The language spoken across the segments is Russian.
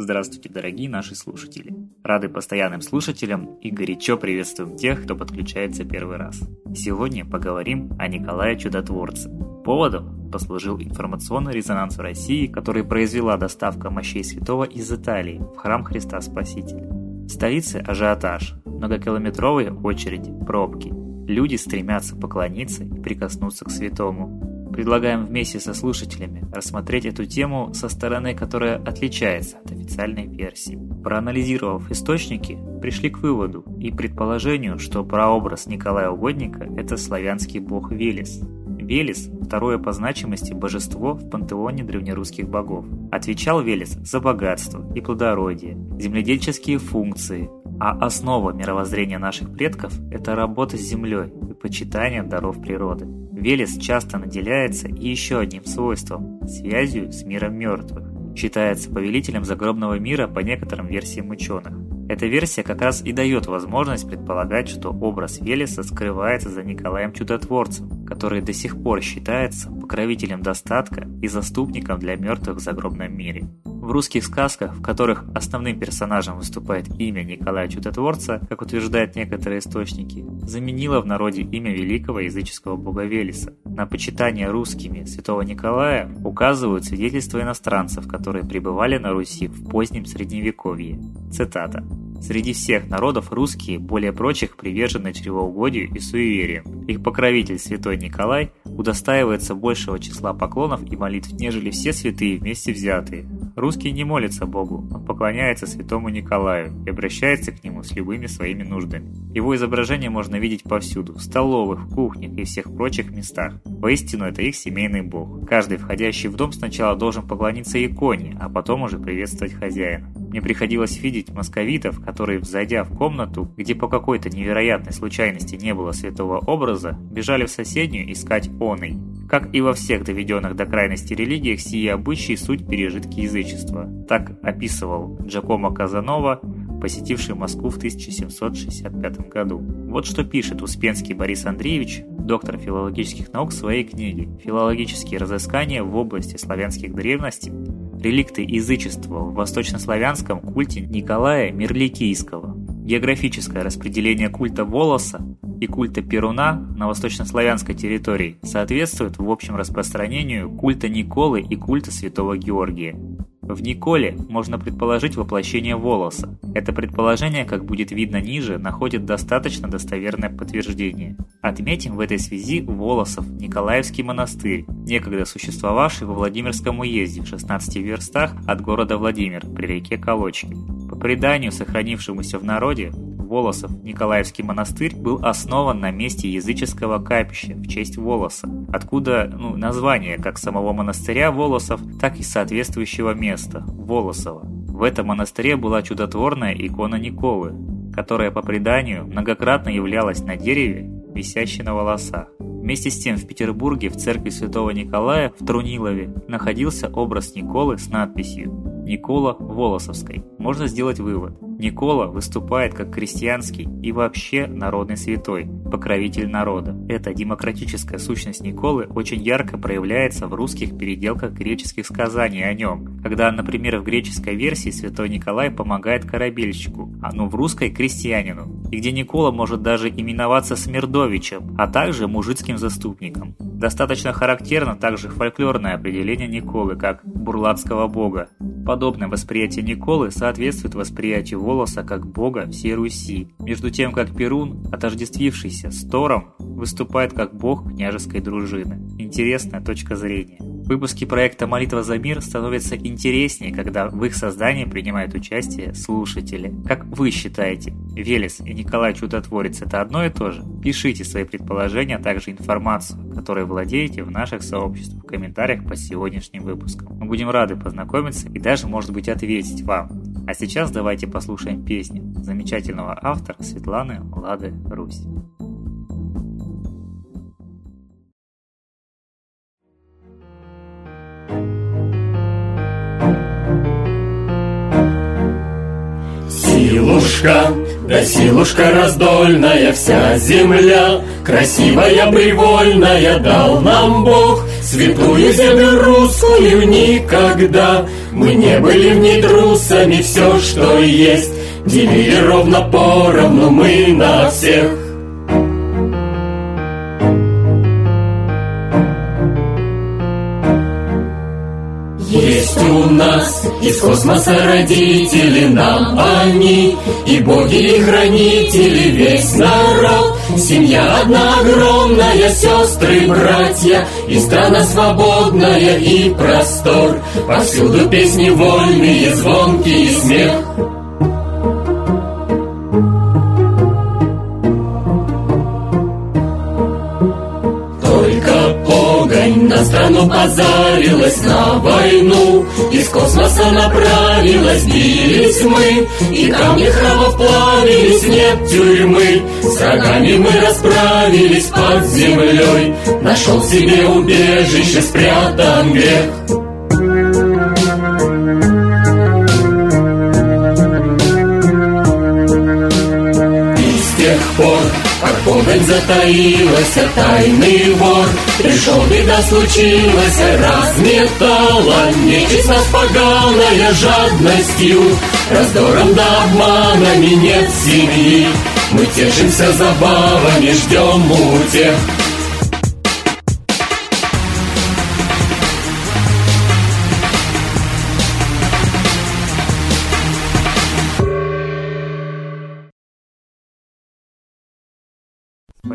Здравствуйте, дорогие наши слушатели. Рады постоянным слушателям и горячо приветствуем тех, кто подключается первый раз. Сегодня поговорим о Николае Чудотворце. Поводом послужил информационный резонанс в России, который произвела доставка мощей святого из Италии в храм Христа Спасителя. В столице ажиотаж, многокилометровые очереди, пробки. Люди стремятся поклониться и прикоснуться к святому. Предлагаем вместе со слушателями рассмотреть эту тему со стороны, которая отличается от официальной версии. Проанализировав источники, пришли к выводу и предположению, что прообраз Николая Угодника – это славянский бог Велес. Велес – второе по значимости божество в пантеоне древнерусских богов. Отвечал Велес за богатство и плодородие, земледельческие функции, а основа мировоззрения наших предков – это работа с землей и почитание даров природы. Велес часто наделяется и еще одним свойством – связью с миром мертвых. Считается повелителем загробного мира по некоторым версиям ученых. Эта версия как раз и дает возможность предполагать, что образ Велеса скрывается за Николаем Чудотворцем, который до сих пор считается покровителем достатка и заступником для мертвых в загробном мире. В русских сказках, в которых основным персонажем выступает имя Николая Чудотворца, как утверждают некоторые источники, заменило в народе имя великого языческого бога Велеса. На почитание русскими святого Николая указывают свидетельства иностранцев, которые пребывали на Руси в позднем Средневековье. Цитата. Среди всех народов русские, более прочих, привержены чревоугодию и суевериям. Их покровитель святой Николай удостаивается большего числа поклонов и молитв, нежели все святые вместе взятые. Русский не молится Богу, он поклоняется святому Николаю и обращается к нему с любыми своими нуждами. Его изображение можно видеть повсюду, в столовых, кухнях и всех прочих местах. Воистину, это их семейный бог. Каждый, входящий в дом, сначала должен поклониться иконе, а потом уже приветствовать хозяина. Мне приходилось видеть московитов, которые, взойдя в комнату, где по какой-то невероятной случайности не было святого образа, бежали в соседнюю искать оный. Как и во всех доведенных до крайности религиях, сие обычаи суть пережитки язычества. Так описывал Джакомо Казанова, посетивший Москву в 1765 году. Вот что пишет Успенский Борис Андреевич, доктор филологических наук в своей книге «Филологические разыскания в области славянских древностей. Реликты язычества в восточнославянском культе Николая Мирликийского. Географическое распределение культа волоса и культа Перуна на восточнославянской территории соответствует в общем распространению культа Николы и культа Святого Георгия. В Николе можно предположить воплощение волоса. Это предположение, как будет видно ниже, находит достаточно достоверное подтверждение. Отметим в этой связи Волосов Николаевский монастырь, некогда существовавший во Владимирском уезде в 16 верстах от города Владимир при реке Колочки. По преданию, сохранившемуся в народе, Волосов Николаевский монастырь был основан на месте языческого капища в честь Волоса, откуда ну, название как самого монастыря Волосов, так и соответствующего места – Волосово. В этом монастыре была чудотворная икона Николы, которая по преданию многократно являлась на дереве, висящей на волосах. Вместе с тем в Петербурге в церкви Святого Николая в Трунилове находился образ Николы с надписью «Никола Волосовской». Можно сделать вывод – Никола выступает как крестьянский и вообще народный святой, покровитель народа. Эта демократическая сущность Николы очень ярко проявляется в русских переделках греческих сказаний о нем, когда, например, в греческой версии святой Николай помогает корабельщику, а ну в русской – крестьянину, и где Никола может даже именоваться Смердовичем, а также мужицким заступником. Достаточно характерно также фольклорное определение Николы как бурлацкого бога. Подобное восприятие Николы соответствует восприятию Волоса как бога всей Руси, между тем как Перун, отождествившийся с Тором, выступает как бог княжеской дружины. Интересная точка зрения. Выпуски проекта «Молитва за мир» становятся интереснее, когда в их создании принимают участие слушатели. Как вы считаете, Велес и Николай Чудотворец – это одно и то же? Пишите свои предположения, а также информацию, которой владеете в наших сообществах в комментариях по сегодняшним выпускам. Мы будем рады познакомиться и даже, может быть, ответить вам. А сейчас давайте послушаем песню замечательного автора Светланы Лады Русь. Силушка Да силушка раздольная вся земля, Красивая, привольная дал нам Бог, Святую землю русскую никогда. Мы не были в ней трусами, все, что есть, Делили ровно поровну мы на всех. Нас из космоса родители нам они И боги и хранители весь народ. Семья одна огромная, сестры, братья И страна свободная и простор. Повсюду песни вольные, звонкий смех На страну позарилась на войну Из космоса направилась, бились мы И камни храмов плавились, нет тюрьмы. С врагами мы расправились под землей Нашел себе убежище, спрятан грех Погонь затаилась, тайный вор Пришел, беда случилась, разметала Нечисть нас поганая жадностью Раздором да обманами нет семьи Мы тешимся забавами, ждем утех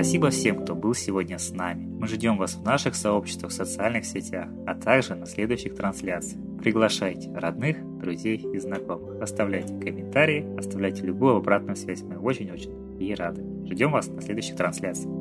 Спасибо всем, кто был сегодня с нами. Мы ждем вас в наших сообществах в социальных сетях, а также на следующих трансляциях. Приглашайте родных, друзей и знакомых. Оставляйте комментарии, оставляйте любую обратную связь. Мы очень-очень и рады. Ждем вас на следующих трансляциях.